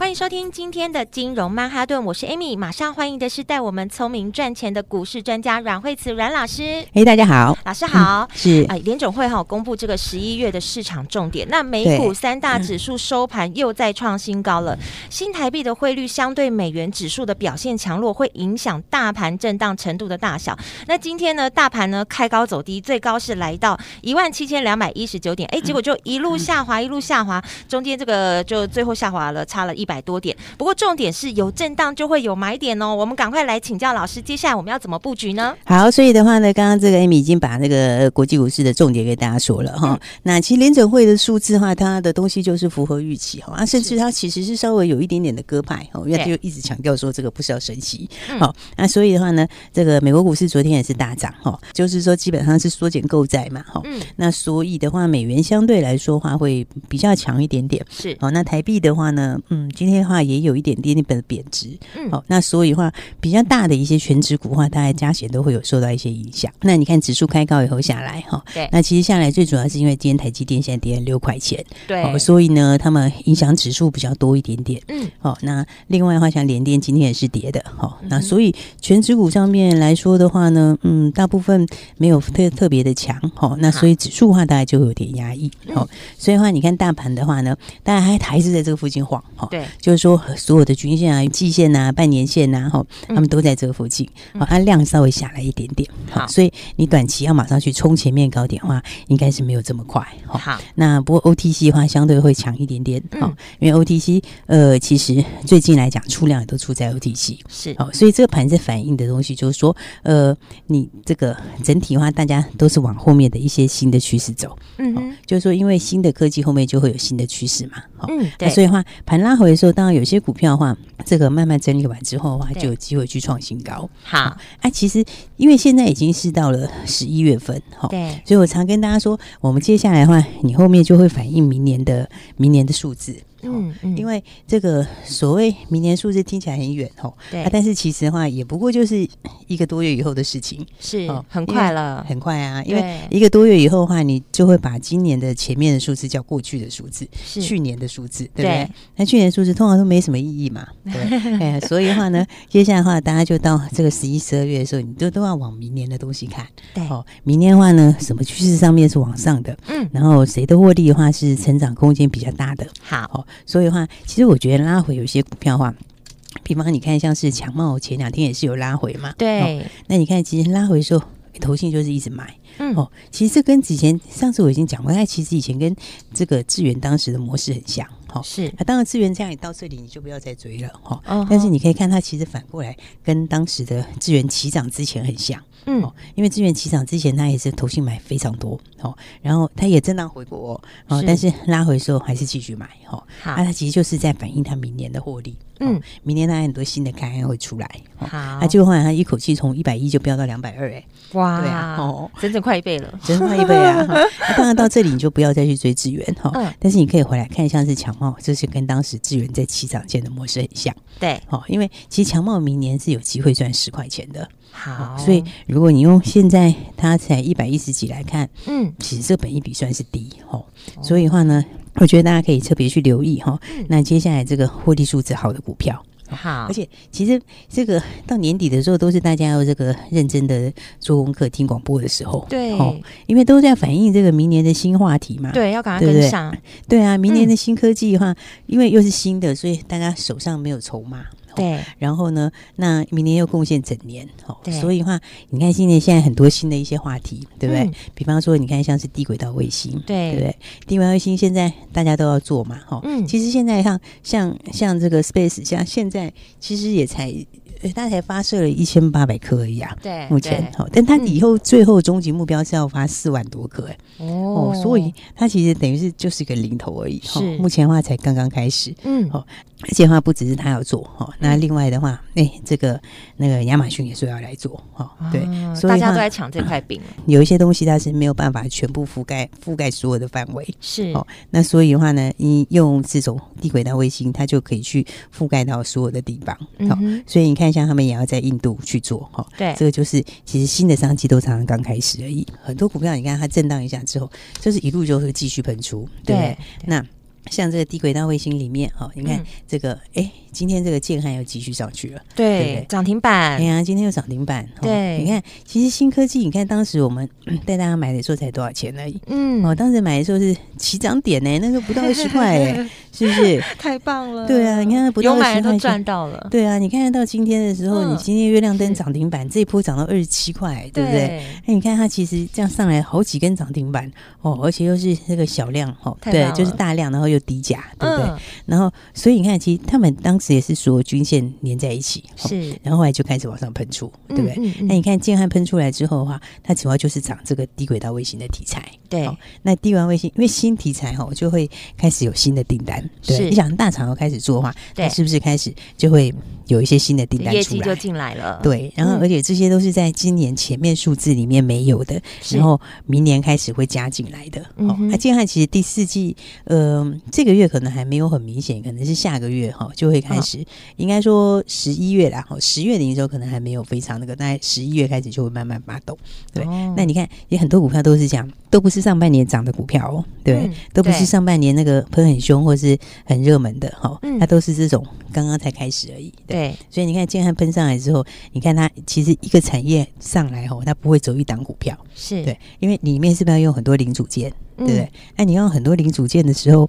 欢迎收听今天的金融曼哈顿，我是 Amy，马上欢迎的是带我们聪明赚钱的股市专家阮慧慈阮老师。哎，大家好，老师好。嗯、是哎，联总会哈公布这个十一月的市场重点，那美股三大指数收盘又再创新高了。新台币的汇率相对美元指数的表现强弱，会影响大盘震荡程度的大小。那今天呢，大盘呢开高走低，最高是来到一万七千两百一十九点，哎，结果就一路下滑，一路下滑，中间这个就最后下滑了，差了一百。多点，不过重点是有震荡就会有买点哦。我们赶快来请教老师，接下来我们要怎么布局呢？好，所以的话呢，刚刚这个 Amy 已经把那个国际股市的重点给大家说了哈、嗯。那其实联准会的数字的话，它的东西就是符合预期哈，啊，甚至它其实是稍微有一点点的鸽派哦，因为他就一直强调说这个不是要升息。好，那所以的话呢，这个美国股市昨天也是大涨哈，就是说基本上是缩减购债嘛哈。嗯。那所以的话，美元相对来说话会比较强一点点。是。好，那台币的话呢，嗯，今天。的话也有一点点点的贬值，嗯，好，那所以的话比较大的一些全值股的话，大概加权都会有受到一些影响。那你看指数开高以后下来，哈，对，那其实下来最主要是因为今天台积电现在跌了六块钱，对，所以呢，他们影响指数比较多一点点，嗯，好，那另外的话，像联电今天也是跌的，哈，那所以全值股上面来说的话呢，嗯，大部分没有特特别的强，哈，那所以指数的话大概就会有点压抑，好，所以的话你看大盘的话呢，当然还还是在这个附近晃，哈，对。就是说，所有的均线啊、季线啊、半年线啊，哈，他们都在这个附近，好，它量稍微下来一点点，好，所以你短期要马上去冲前面高点的话，应该是没有这么快，好。那不过 OTC 的话，相对会强一点点，好，因为 OTC 呃，其实最近来讲出量也都出在 OTC，是，好，所以这个盘子反映的东西就是说，呃，你这个整体的话，大家都是往后面的一些新的趋势走，嗯，就是说，因为新的科技后面就会有新的趋势嘛，好，嗯，对，所以的话盘拉回的时候。当然，有些股票的话，这个慢慢整理完之后的话，就有机会去创新高。好，哎、啊，其实因为现在已经是到了十一月份，哈，对，所以我常跟大家说，我们接下来的话，你后面就会反映明年的明年的数字。嗯嗯，因为这个所谓明年数字听起来很远吼，对，啊，但是其实的话也不过就是一个多月以后的事情，是很快了，很快啊，因为一个多月以后的话，你就会把今年的前面的数字叫过去的数字，是去年的数字，对不对？那去年数字通常都没什么意义嘛，对，哎，所以的话呢，接下来的话，大家就到这个十一、十二月的时候，你都都要往明年的东西看，对，哦，明年的话呢，什么趋势上面是往上的，嗯，然后谁的获利的话是成长空间比较大的，好。所以的话，其实我觉得拉回有些股票的话，比方你看像是强茂，前两天也是有拉回嘛。对。哦、那你看，其实拉回的时候，投信就是一直买。嗯。哦，其实这跟之前上次我已经讲过，它其实以前跟这个智源当时的模式很像。好、哦、是，那当然资源这样，你到这里你就不要再追了哈、哦。但是你可以看它其实反过来跟当时的资源起涨之前很像，嗯，哦、因为资源起涨之前它也是投信买非常多，哦，然后它也震荡回国，哦，但是拉回的时候还是继续买，哈、哦，好，那它其实就是在反映它明年的获利，嗯、哦，明年它很多新的开案会出来，好，那就后来它一口气从一百一就飙到两百二，哎，哇，对啊，哦，整整快一倍了，整整快一倍 啊，当然到这里你就不要再去追资源，哈、哦嗯，但是你可以回来看像是强。茂，这是跟当时智源在起涨前的模式很像，对，哦，因为其实强茂明年是有机会赚十块钱的，好，所以如果你用现在它才一百一十几来看，嗯，其实这本一比算是低，哦，所以的话呢，我觉得大家可以特别去留意哈、哦，那接下来这个获利数字好的股票。好，而且其实这个到年底的时候，都是大家要这个认真的做功课、听广播的时候。对，哦，因为都在反映这个明年的新话题嘛。对，要赶快跟上。对，对啊，明年的新科技的话，嗯，因为又是新的，所以大家手上没有筹码。对，然后呢，那明年又贡献整年，哦，对，所以的话，你看今年现在很多新的一些话题，对不对？嗯、比方说，你看像是低轨道卫星，对，对不对？低轨道卫星现在大家都要做嘛，哈、哦，嗯，其实现在像像像这个 Space，像现在其实也才。他才发射了一千八百颗而已啊，对，目前好，但他以后最后终极目标是要发四万多颗，哎，哦，所以他其实等于是就是一个零头而已，是，目前的话才刚刚开始，嗯，好。而且的话，不只是他要做哈，那另外的话，哎、欸，这个那个亚马逊也说要来做哈，对，所以大家都在抢这块饼。有一些东西它是没有办法全部覆盖覆盖所有的范围，是哦。那所以的话呢，你用这种低轨道卫星，它就可以去覆盖到所有的地方。好、嗯，所以你看，像他们也要在印度去做哈，对，这个就是其实新的商机都常常刚开始而已。很多股票你看它震荡一下之后，就是一路就会继续喷出，对，对，那。像这个低轨道卫星里面，哈，你看这个，哎、嗯，今天这个建汉又继续上去了，对，涨停板，哎呀，今天又涨停板，对，你看，其实新科技，你看当时我们 带大家买的时候才多少钱而已，嗯，哦，当时买的时候是起涨点呢，那时候不到二十块，哎，是不是？太棒了，对啊，你看不到二十块都赚到了，对啊，你看到今天的时候，嗯、你今天月亮灯涨停板，这一波涨到二十七块，对。不对？那你看它其实这样上来好几根涨停板，哦，而且又是那个小量，哦，对，就是大量，然后又低价，对不。对，然后所以你看，其实他们当时也是所有均线连在一起，是，然后后来就开始往上喷出，对不对？嗯嗯嗯、那你看建汉喷出来之后的话，它主要就是涨这个低轨道卫星的题材，对。那低轨道卫星因为新题材哈，就会开始有新的订单，对。你想大厂要开始做的话，对，是不是开始就会有一些新的订单出来，业绩就进来了？对。然后而且这些都是在今年前面数字里面没有的，然后明年开始会加进来的。哦，那建汉其实第四季，呃，这个月可能还。没有很明显，可能是下个月哈就会开始，哦、应该说十一月啦，哈十月的营收可能还没有非常那个，大概十一月开始就会慢慢发动。对，哦、那你看也很多股票都是这样，都不是上半年涨的股票哦，对，嗯、都不是上半年那个喷很凶或是很热门的哈，嗯、它都是这种刚刚才开始而已。对，对所以你看建汉喷上来之后，你看它其实一个产业上来后，它不会走一档股票，是对，因为里面是不是要用很多零组件，对不对？嗯、那你用很多零组件的时候。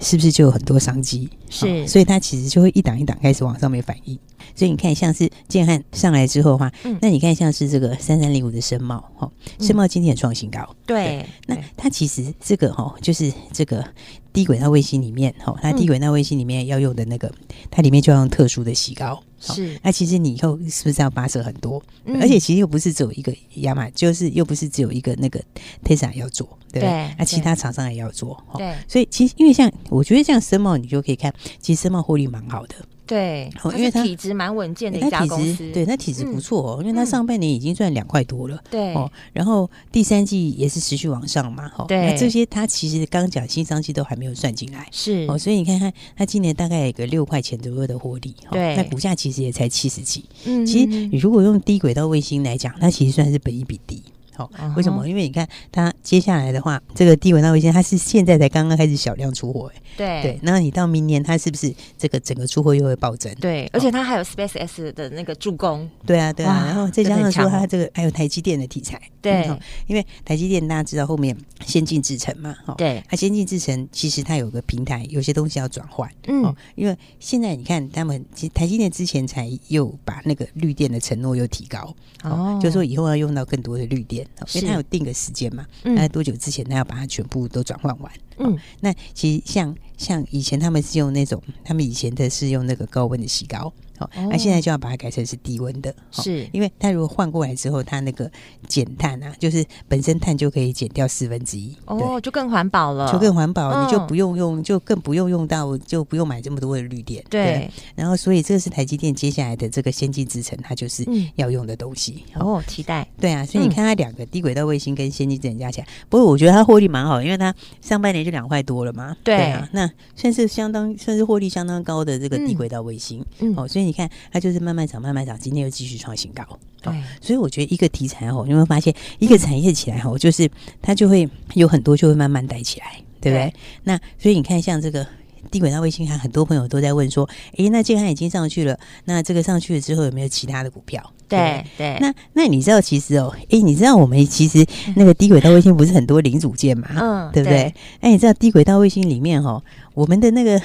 是不是就有很多商机？是、哦，所以它其实就会一档一档开始往上面反应。所以你看，像是建汉上来之后的话，嗯、那你看像是这个三三零五的申茂，哈、哦，深茂今天也创新高。嗯、对，对，那它其实这个哈、哦，就是这个低轨道卫星里面，哈、哦，它低轨道卫星里面要用的那个，嗯、它里面就要用特殊的洗膏。是，那其实你以后是不是要跋涉很多？嗯、而且其实又不是只有一个亚马，就是又不是只有一个那个 Tesla 要做，对不对？对，那其他厂商也要做。对，哦、所以其实因为像我觉得像深茂，你就可以看，其实深茂获利蛮好的。对，因为体质蛮稳健的一家公司，对，它体质不错哦，因为他上半年已经赚两块多了，对哦，然后第三季也是持续往上嘛，哈，对，那这些他其实刚讲新商机都还没有算进来，是哦，所以你看看他今年大概有个六块钱左右的获利，对，那股价其实也才七十几，嗯，其实你如果用低轨道卫星来讲，它其实算是本益比低。好，为什么？因为你看它接下来的话，这个低轨道卫星它是现在才刚刚开始小量出货，哎，对对。那你到明年它是不是这个整个出货又会暴增？对，而且它还有 Space X 的那个助攻。对啊，对啊。然后再加上说它这个还有台积电的题材，对，因为台积电大家知道后面先进制程嘛，哈，对，它先进制程其实它有个平台，有些东西要转换，嗯，因为现在你看他们其实台积电之前才又把那个绿电的承诺又提高，哦，就是说以后要用到更多的绿电。因为他有定个时间嘛，那多久之前他要把它全部都转换完？嗯，那其实像像以前他们是用那种，他们以前的是用那个高温的洗膏。好，那现在就要把它改成是低温的，是。因为它如果换过来之后，它那个减碳啊，就是本身碳就可以减掉四分之一，哦，就更环保了，就更环保，你就不用用，就更不用用到，就不用买这么多的绿电，对。然后，所以这个是台积电接下来的这个先进制程，它就是要用的东西。哦，期待。对啊，所以你看它两个低轨道卫星跟先进制程加起来，不过我觉得它获利蛮好，因为它上半年就两块多了嘛，对啊，那算是相当算是获利相当高的这个低轨道卫星，嗯，哦，所以。你看，它就是慢慢涨，慢慢涨，今天又继续创新高。对，所以我觉得一个题材哦，你会发现一个产业起来哦，就是它就会有很多就会慢慢带起来，对不对？对，那所以你看，像这个低轨道卫星，还很多朋友都在问说，诶，那既然已经上去了，那这个上去了之后有没有其他的股票？对对，对。那那你知道其实哦，诶，你知道我们其实那个低轨道卫星不是很多零组件嘛？嗯，对不对？哎，你知道低轨道卫星里面哦，我们的那个。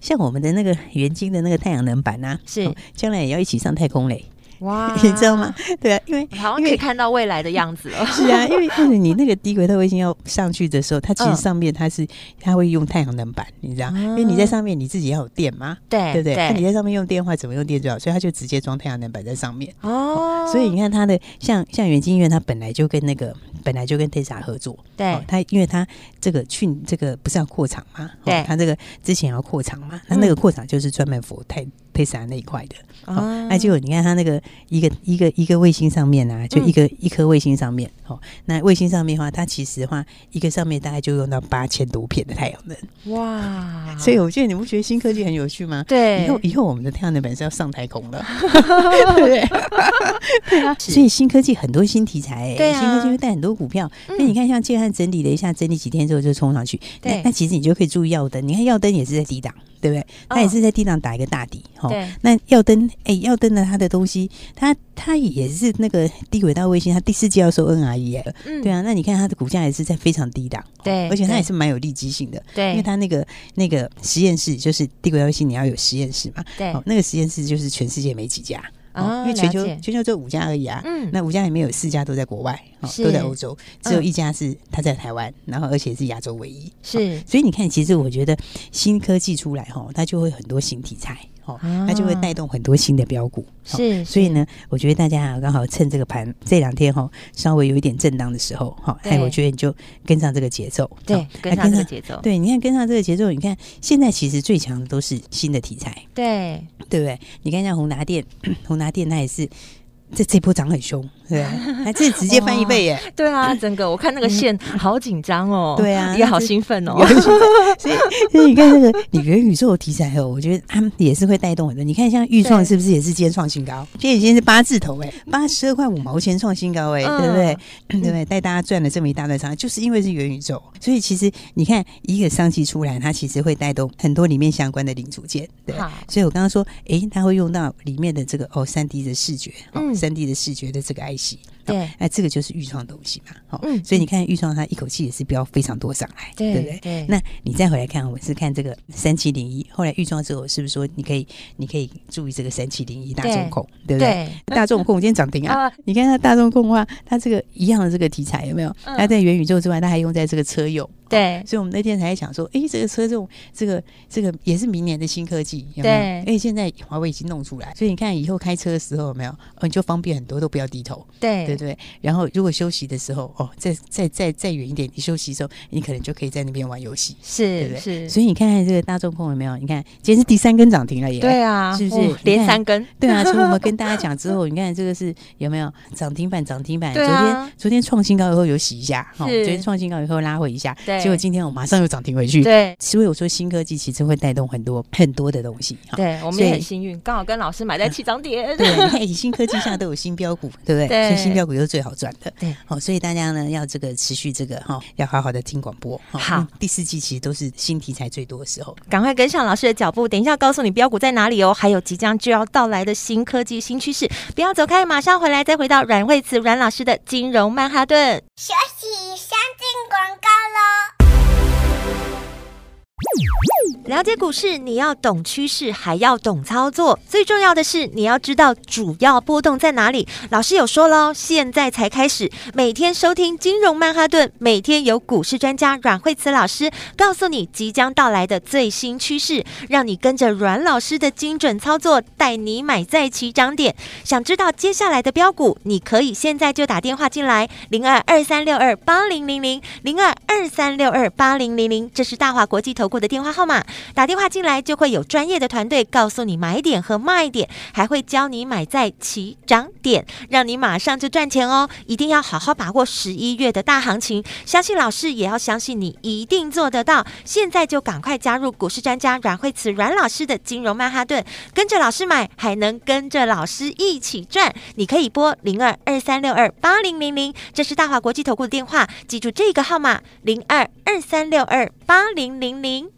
像我们的那个元晶的那个太阳能板啊，是将来也要一起上太空嘞。哇，你知道吗？对啊，因为好像可以看到未来的样子了。是啊，因为因为你那个低轨道卫星要上去的时候，它其实上面它是 它会用太阳能板，你知道？因为你在上面你自己要有电嘛，对对不对？那你在上面用电话怎么用电最好？所以它就直接装太阳能板在上面。哦，所以你看它的像像元晶医院，它本来就跟那个本来就跟 Tesla 合作。对，它因为它这个去这个不是要扩厂嘛？对，它这个之前要扩厂嘛？那那个扩厂就是专门 for 太。配啥那一块的，哦，那就你看它那个一个一个一个卫星上面啊，就一个一颗卫星上面，哦，那卫星上面的话，它其实的话，一个上面大概就用到八千多片的太阳能，哇！所以我觉得你不觉得新科技很有趣吗？对，以后以后我们的太阳能本是要上太空了，对 不对？对啊，所以新科技很多新题材，哎，新科技会带很多股票。那你看，像建汉整理了一下，整理几天之后就冲上去，对，那其实你就可以注意耀灯，你看耀灯也是在低档。对不对？它也是在地上打一个大底，哈、哦。对。那耀登，哎，耀登的他的东西，他他也是那个低轨道卫星，他第四季要收 NRE，嗯，对啊。那你看它的股价也是在非常低档，对，而且它也是蛮有利基性的，对，因为它那个那个实验室就是低轨道卫星，你要有实验室嘛，对，哦，那个实验室就是全世界没几家。哦，因为全球全球只有五家而已啊，嗯，那五家里面有四家都在国外，哦，都在欧洲，只有一家是他在台湾，然后而且是亚洲唯一，是，所以你看，其实我觉得新科技出来哈，它就会很多新题材。哦，它就会带动很多新的标股，是，所以呢，我觉得大家啊，刚好趁这个盘这两天哈，稍微有一点震荡的时候，哈，哎，我觉得你就跟上这个节奏，对，跟上这个节奏，对，你看跟上这个节奏，你看现在其实最强的都是新的题材，对，对不对？你看像宏达电，宏达电它也是。这这波涨很凶，对，还这直接翻一倍耶！对啊，整个我看那个线好紧张哦，对啊，也好兴奋哦。所以所以你看那个你元宇宙的题材哦，我觉得他们也是会带动很多。你看像钰创是不是也是今天创新高？今天已经是八字头哎，八十二块五毛钱创新高哎，对不对？对不对？带大家赚了这么一大段长，就是因为是元宇宙。所以其实你看一个商机出来，它其实会带动很多里面相关的零组件。对，所以我刚刚说，哎，它会用到里面的这个哦三 D 的视觉，嗯。三 D 的视觉的这个 IC，对，那这个就是预创东西嘛，好，所以你看预创它一口气也是飙非常多上来，对不对？对，那你再回来看，我是看这个三七零一，后来预创之后，是不是说你可以，你可以注意这个三七零一大众控，对不对？大众控今天涨停 啊！你看它大众控的话，它这个一样的这个题材有没有？它在元宇宙之外，它还用在这个车用。对，所以我们那天才想说，哎，这个车这种，这个这个也是明年的新科技，有没有？对，哎，现在华为已经弄出来，所以你看以后开车的时候有没有？哦，你就方便很多，都不要低头，对对对。然后如果休息的时候，哦，再再再再远一点，你休息的时候，你可能就可以在那边玩游戏，是，对不对？是。所以你看看这个大众控有没有？你看今天是第三根涨停了耶，对啊，是不是连三根？对啊，从我们跟大家讲之后，你看这个是有没有涨停板？涨停板，昨天昨天创新高以后有洗一下，好，昨天创新高以后拉回一下，对，结果今天我马上。又涨停回去，对，所以我说新科技其实会带动很多 很多的东西。对，我们也很幸运，刚好跟老师买在起涨点。对，你看新科技现在都有新标股，对不对？对，所以新标股又是最好赚的。对，好，所以大家呢要这个持续这个哈，要好好的听广播。好，第四季其实都是新题材最多的时候，赶快跟上老师的脚步。等一下告诉你标股在哪里哦，还有即将就要到来的新科技新趋势，不要走开，马上回来再回到阮慧慈阮老师的金融曼哈顿。休息，先进广告喽。了解股市，你要懂趋势，还要懂操作。最重要的是，你要知道主要波动在哪里。老师有说喽，现在才开始，每天收听金融曼哈顿，每天有股市专家阮慧慈老师告诉你即将到来的最新趋势，让你跟着阮老师的精准操作，带你买在起涨点。想知道接下来的标股，你可以现在就打电话进来，零二二三六二八零零零零二二三六二八零零零，这是大华国际投顾的电话号码。打电话进来就会有专业的团队告诉你买点和卖点，还会教你买在起涨点，让你马上就赚钱哦！一定要好好把握十一月的大行情，相信老师也要相信你一定做得到。现在就赶快加入股市专家阮慧慈阮老师的金融曼哈顿，跟着老师买，还能跟着老师一起赚。你可以拨零二二三六二八零零零，这是大华国际投顾的电话，记住这个号码零二二三六二八零零零。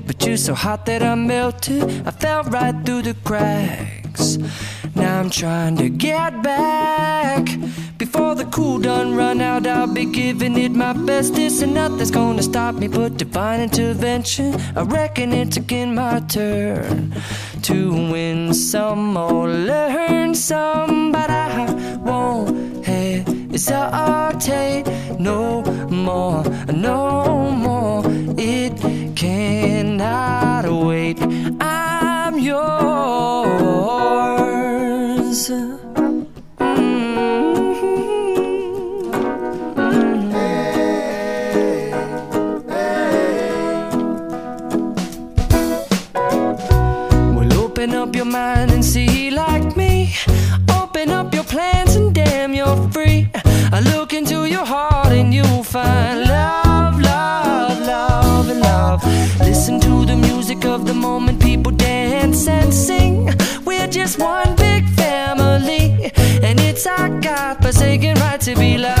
you so hot that I melted. I fell right through the cracks. Now I'm trying to get back. Before the cool done run out, I'll be giving it my best. This and nothing's gonna stop me but divine intervention. I reckon it's again my turn to win some or learn some, but I won't hesitate no more. No night I got, forsaken right to be loved.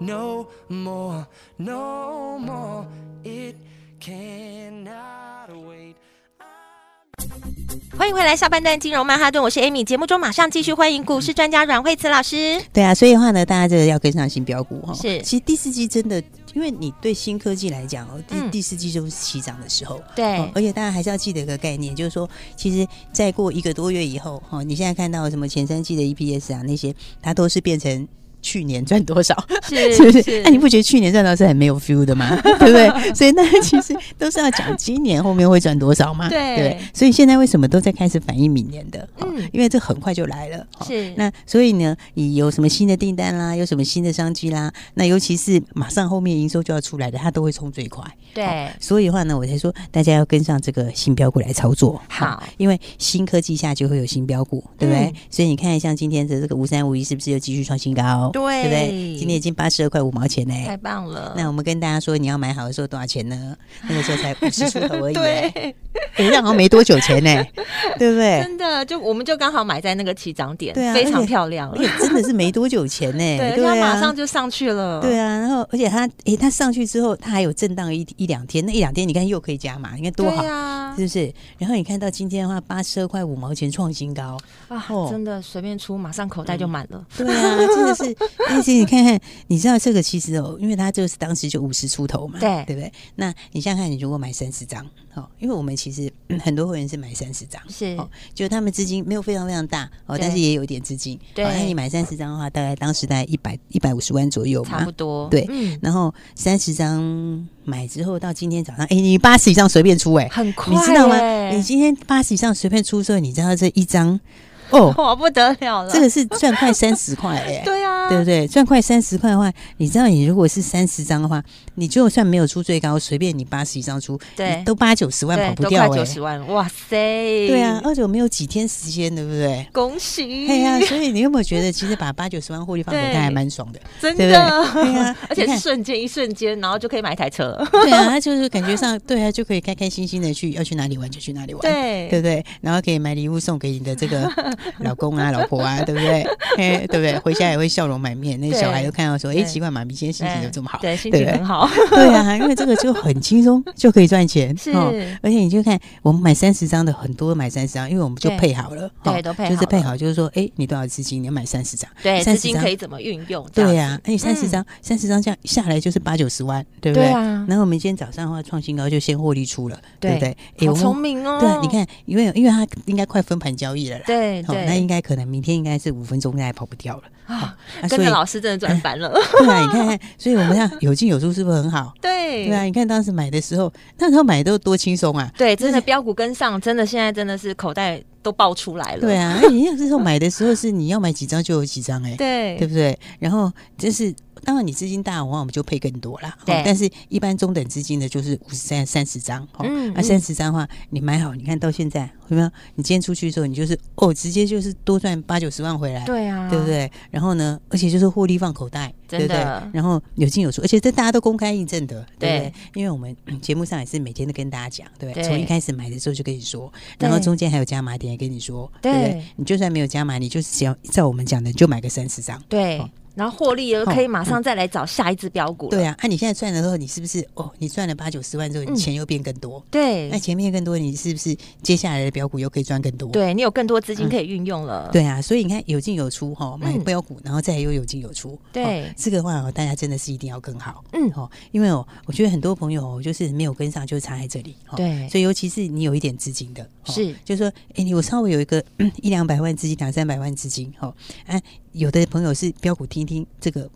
No more, no more. It cannot wait. 欢迎回来，下半段金融曼哈顿，我是 Amy。节目中马上继续欢迎股市专家阮慧慈老师。对啊，所以的话呢，大家这个要跟上新标股哈。是，其实第四季真的，因为你对新科技来讲哦，第、嗯、第四季就是起涨的时候。对、哦，而且大家还是要记得一个概念，就是说，其实再过一个多月以后哈，你现在看到什么前三季的 EPS 啊那些，它都是变成。去年赚多少，是 是不是？那、啊、你不觉得去年赚到是很没有 feel 的吗？对不对？所以那其实都是要讲今年后面会赚多少嘛？对，对。所以现在为什么都在开始反映明年的？嗯，因为这很快就来了。是。那所以呢，你有什么新的订单啦，有什么新的商机啦？那尤其是马上后面营收就要出来的，它都会冲最快。对。所以的话呢，我才说大家要跟上这个新标股来操作。好，因为新科技下就会有新标股，对不对？嗯、所以你看，像今天的这个五三五一，是不是又继续创新高？对，对不对？今天已经八十二块五毛钱呢，太棒了！那我们跟大家说，你要买好的时候多少钱呢？那个时候才五十出头而已，对，好像没多久钱呢，对不对？真的，就我们就刚好买在那个起涨点，对啊，非常漂亮，而且真的是没多久钱呢，对，它马上就上去了，对啊，然后而且它，哎，它上去之后，它还有震荡一一两天，那一两天你看又可以加码，你看多好啊，是不是？然后你看到今天的话，八十二块五毛钱创新高啊，真的随便出，马上口袋就满了，对啊，真的是，但是你看看，你知道。这个其实哦，因为它就是当时就五十出头嘛，对对不对？那你想想看，你如果买三十张，哦，因为我们其实 很多会员是买三十张，是哦，就他们资金没有非常非常大哦，但是也有一点资金，对。那你买三十张的话，大概当时大概一百一百五十万左右嘛，差不多，对。嗯，然后三十张买之后，到今天早上，哎，你八十以上随便出，哎，很快，你知道吗？你今天八十以上随便出之后，你知道这一张。哦，哇，不得了了！这个是赚快三十块哎，对啊，对不对？赚快三十块的话，你知道，你如果是三十张的话，你就算没有出最高，随便你八十一张出，对，都八九十万跑不掉哎，九十万，哇塞！对啊，而且我们有几天时间，对不对？恭喜！对呀，所以你有没有觉得，其实把八九十万获利放口袋还蛮爽的？真的，对啊，而且是瞬间一瞬间，然后就可以买一台车。对啊，他就是感觉上，对啊，就可以开开心心的去要去哪里玩就去哪里玩，对，对不对？然后可以买礼物送给你的这个老公啊。老婆啊，对不对？对不对？回家也会笑容满面，那小孩都看到说：“哎，奇怪，妈咪今天心情怎么这么好？”对，心情很好。对啊，因为这个就很轻松，就可以赚钱。是，而且你就看我们买三十张的，很多买三十张，因为我们就配好了，对，都配，就是配好，就是说，哎，你多少资金，你要买三十张，对，资金可以怎么运用？对呀，而且三十张，三十张这样下来就是八九十万，对不对？然后我们今天早上的话创新高，就先获利出了，对不对？好聪明哦！对，你看，因为因为它应该快分盘交易了啦，对对，那应该可能明天应该是五。分钟应该跑不掉了啊！跟着老师真的赚翻了，对啊，你看看，所以我们看有进有出是不是很好？对对啊，你看当时买的时候，那时候买的都多轻松啊！对，真的标股跟上，真的现在真的是口袋都爆出来了。对啊，那你那时候买的时候是你要买几张就有几张哎，对对不对？然后就是。当然，你资金大的话，我们就配更多啦。对，但是一般中等资金的，就是五十三、三十张。嗯，那三十张的话，你买好，你看到现在有没有？你今天出去的时候，你就是哦，直接就是多赚八九十万回来。对啊，对不对？然后呢，而且就是获利放口袋，对不对？然后有进有出，而且这大家都公开印证的，对不对？因为我们节目上也是每天都跟大家讲，对不对？从一开始买的时候就跟你说，然后中间还有加码点也跟你说，对不对？你就算没有加码，你就是只要照我们讲的，就买个三十张。对。然后获利了，可以马上再来找下一只标股。对啊，那你现在赚了之后，你是不是哦？你赚了八九十万之后，你钱又变更多。对，那钱变更多，你是不是接下来的标股又可以赚更多？对，你有更多资金可以运用了。对啊，所以你看有进有出哈，买标股，然后再又有进有出。对，这个的话大家真的是一定要更好。嗯，哦，因为哦，我觉得很多朋友就是没有跟上，就差在这里。对，所以尤其是你有一点资金的，是，就是说，哎，你我稍微有一个 一两百万资金，两三百万资金，哈，哎，有的朋友是标股听听这个。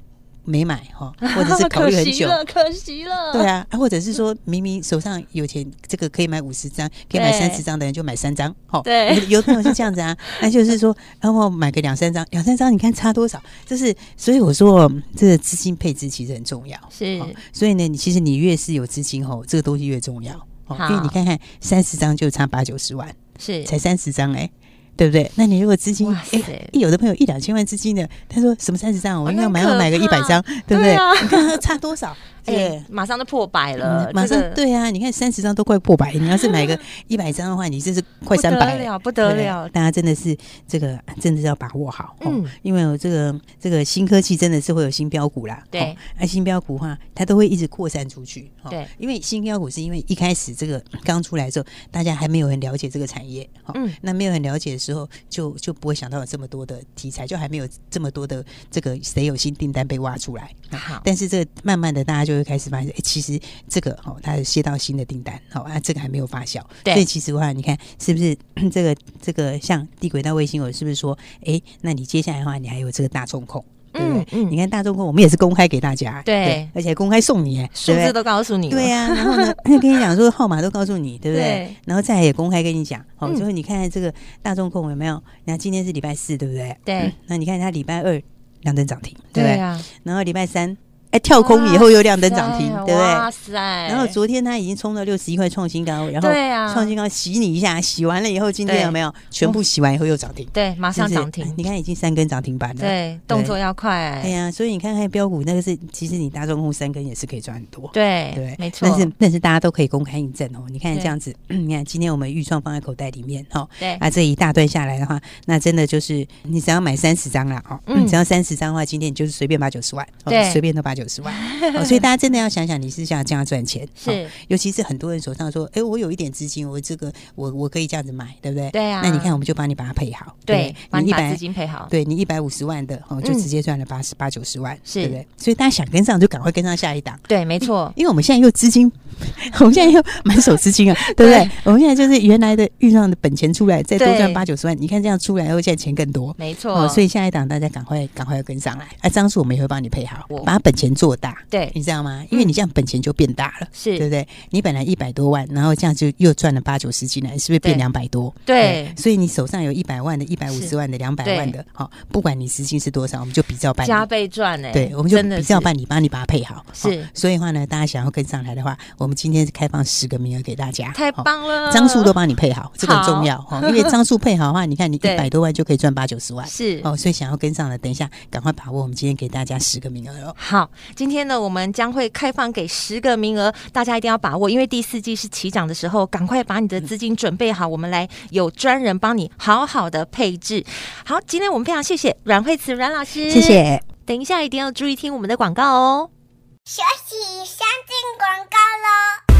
没买哈，或者是考虑很久，可惜了。对啊，或者是说明明手上有钱，这个可以买五十张，可以买三十张的人就买三张，哈。对，有的朋友是这样子啊，那就是说，然后买个两三张，两三张，你看差多少？就是，所以我说，这个资金配置其实很重要。是，所以呢，你其实你越是有资金吼，这个东西越重要。好，因为你看看三十张就差八九十万，是才三十张哎。对不对？那你如果资金哎，有的朋友一两千万资金的，他说什么三十张，我应该买要买个一百张，对不对？你看他差多少？哎，马上就破百了，马上对啊！你看三十张都快破百，你要是买个 一百张的话，你这是快三百了，不得了！大家真的是这个，真的是要把握好，嗯，因为有这个这个新科技真的是会有新标股啦，对，那新标股的话，它都会一直扩散出去，对，因为新标股是因为一开始这个刚出来的时候，大家还没有很了解这个产业，嗯，那没有很了解的时候，就就不会想到有这么多的题材，就还没有这么多的这个谁有新订单被挖出来，好，但是这慢慢的大家就会开始发现，哎其实这个哦，它接到新的订单，好啊，这个还没有发酵，对，所以其实的话，你看是不是 这个这个像地轨道卫星，我是不是说，哎，那你接下来的话，你还有这个大中控，对不对？嗯，你看大众控，我们也是公开给大家，对，而且公开送你，数字都告诉你，对呀。然后呢，跟你讲说号码都告诉你，对不对？然后再也公开跟你讲，好，所以你看这个大众控有没有？你看今天是礼拜四，对不对？对。那你看它礼拜二亮灯涨停，对不对？然后礼拜三。哎，跳空以后又亮灯涨停，对不对？哇塞！然后昨天它已经冲到六十一块创新高，然后创新高洗你一下，洗完了以后，今天有没有全部洗完以后又涨停？对，马上涨停。你看已经三根涨停板了。对，动作要快。对呀，所以你看看标股那个是，其实你大众控三根也是可以赚很多。对对，没错。但是但是大家都可以公开印证哦。你看这样子，你看今天我们预创放在口袋里面哦。对。啊，这一大段下来的话，那真的就是你只要买三十张了哦，只要三十张的话，今天你就是随便八九十万，对，随便都八九十万。所以大家真的要想想，你是想这样赚钱，是，尤其是很多人手上说，哎，我有一点资金，我这个我我可以这样子买，对不对？对啊。那你看，我们就帮你把它配好，对，你一百资金配好，对你一百五十万的哦，就直接赚了八十八九十万，是对不对？所以大家想跟上，就赶快跟上下一档。对，没错，因为我们现在又资金，我们现在又 满手资金啊，对不对？我们现在就是原来的预算的本钱出来，再多赚八九十万，你看这样出来以后，现在钱更多，没错。所以下一档大家赶快赶快要跟上来，啊，张数我们也会帮你配好，把本钱做大，对，你知道吗？因为你这样本钱就变大了，是对不对？你本来一百多万，然后这样就又赚了八九十进来，是不是变两百多？对，所以你手上有一百万的、一百五十万的、两百万的，好，不管你资金是多少，我们就比较办理，加倍赚哎。对，我们就比较办理，帮你把它配好。是，所以的话呢，大家想要跟上来的话，我们今天是开放十个名额给大家，太棒了，张数都帮你配好，这个很重要哈。因为张数配好的话，你看你一百多万就可以赚八九十万，是哦。所以想要跟上的，等一下赶快把握，我们今天给大家十个名额哦。好，今天呢，我们将会开放给。十个名额，大家一定要把握，因为第四季是起涨的时候，赶快把你的资金准备好，我们来有专人帮你好好的配置。好，今天我们非常谢谢阮慧慈阮老师，谢谢。等一下一定要注意听我们的广告哦。学习先进广告喽。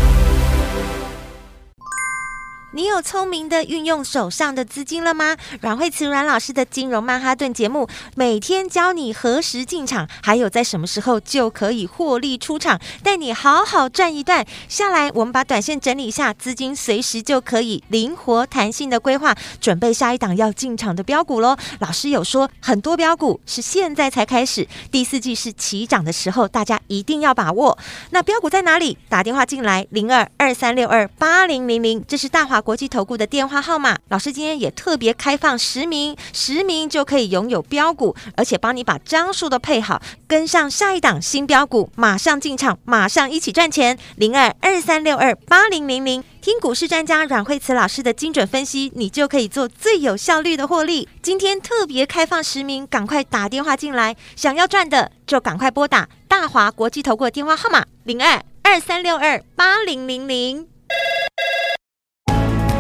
你有聪明的运用手上的资金了吗？阮慧慈阮老师的金融曼哈顿节目，每天教你何时进场，还有在什么时候就可以获利出场，带你好好赚一段。下来，我们把短线整理一下，资金随时就可以灵活弹性的规划，准备下一档要进场的标股喽。老师有说，很多标股是现在才开始，第四季是起涨的时候，大家一定要把握。那标股在哪里？打电话进来，零二二三六二八零零零，这是大华。国际投顾的电话号码，老师今天也特别开放实名，实名就可以拥有标股，而且帮你把张数都配好，跟上下一档新标股，马上进场，马上一起赚钱。零二二三六二八零零零，听股市专家阮慧慈老师的精准分析，你就可以做最有效率的获利。今天特别开放实名，赶快打电话进来，想要赚的就赶快拨打大华国际投顾的电话号码零二二三六二八零零零。